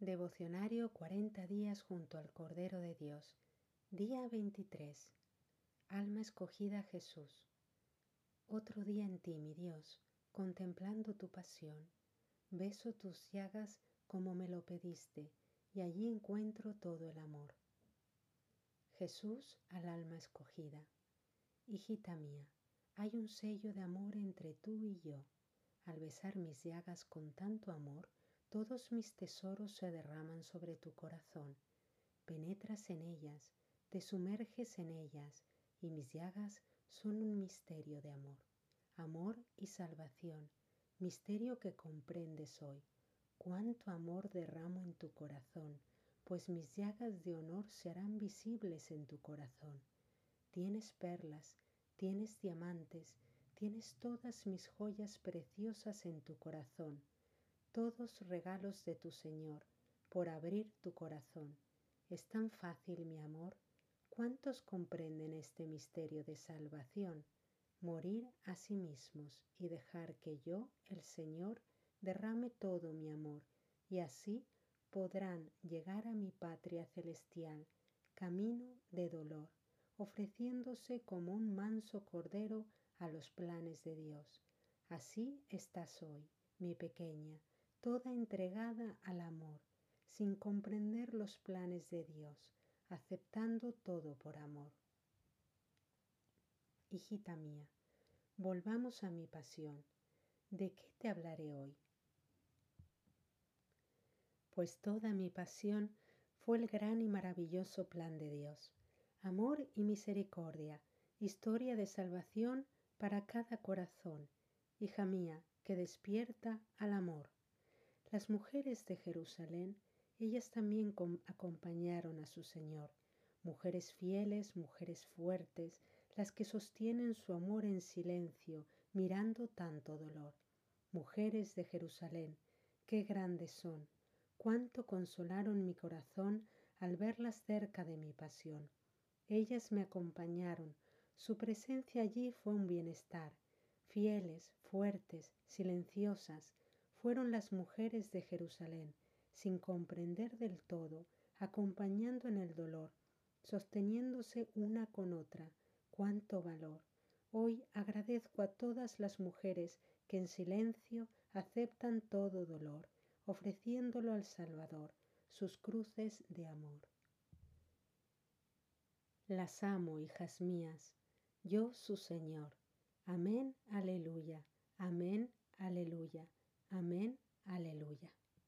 Devocionario 40 días junto al Cordero de Dios. Día 23. Alma escogida Jesús. Otro día en ti, mi Dios, contemplando tu pasión. Beso tus llagas como me lo pediste, y allí encuentro todo el amor. Jesús al alma escogida. Hijita mía, hay un sello de amor entre tú y yo. Al besar mis llagas con tanto amor, todos mis tesoros se derraman sobre tu corazón. Penetras en ellas, te sumerges en ellas, y mis llagas son un misterio de amor. Amor y salvación, misterio que comprendes hoy. Cuánto amor derramo en tu corazón, pues mis llagas de honor serán visibles en tu corazón. Tienes perlas, tienes diamantes, tienes todas mis joyas preciosas en tu corazón todos regalos de tu Señor, por abrir tu corazón. Es tan fácil, mi amor. ¿Cuántos comprenden este misterio de salvación? Morir a sí mismos y dejar que yo, el Señor, derrame todo mi amor, y así podrán llegar a mi patria celestial, camino de dolor, ofreciéndose como un manso cordero a los planes de Dios. Así estás hoy, mi pequeña, toda entregada al amor, sin comprender los planes de Dios, aceptando todo por amor. Hijita mía, volvamos a mi pasión. ¿De qué te hablaré hoy? Pues toda mi pasión fue el gran y maravilloso plan de Dios, amor y misericordia, historia de salvación para cada corazón, hija mía, que despierta al amor. Las mujeres de Jerusalén, ellas también acompañaron a su Señor, mujeres fieles, mujeres fuertes, las que sostienen su amor en silencio, mirando tanto dolor. Mujeres de Jerusalén, qué grandes son, cuánto consolaron mi corazón al verlas cerca de mi pasión. Ellas me acompañaron, su presencia allí fue un bienestar, fieles, fuertes, silenciosas, fueron las mujeres de Jerusalén, sin comprender del todo, acompañando en el dolor, sosteniéndose una con otra. ¡Cuánto valor! Hoy agradezco a todas las mujeres que en silencio aceptan todo dolor, ofreciéndolo al Salvador, sus cruces de amor. Las amo, hijas mías, yo su Señor. Amén, aleluya. Amén, aleluya. Amén, aleluya.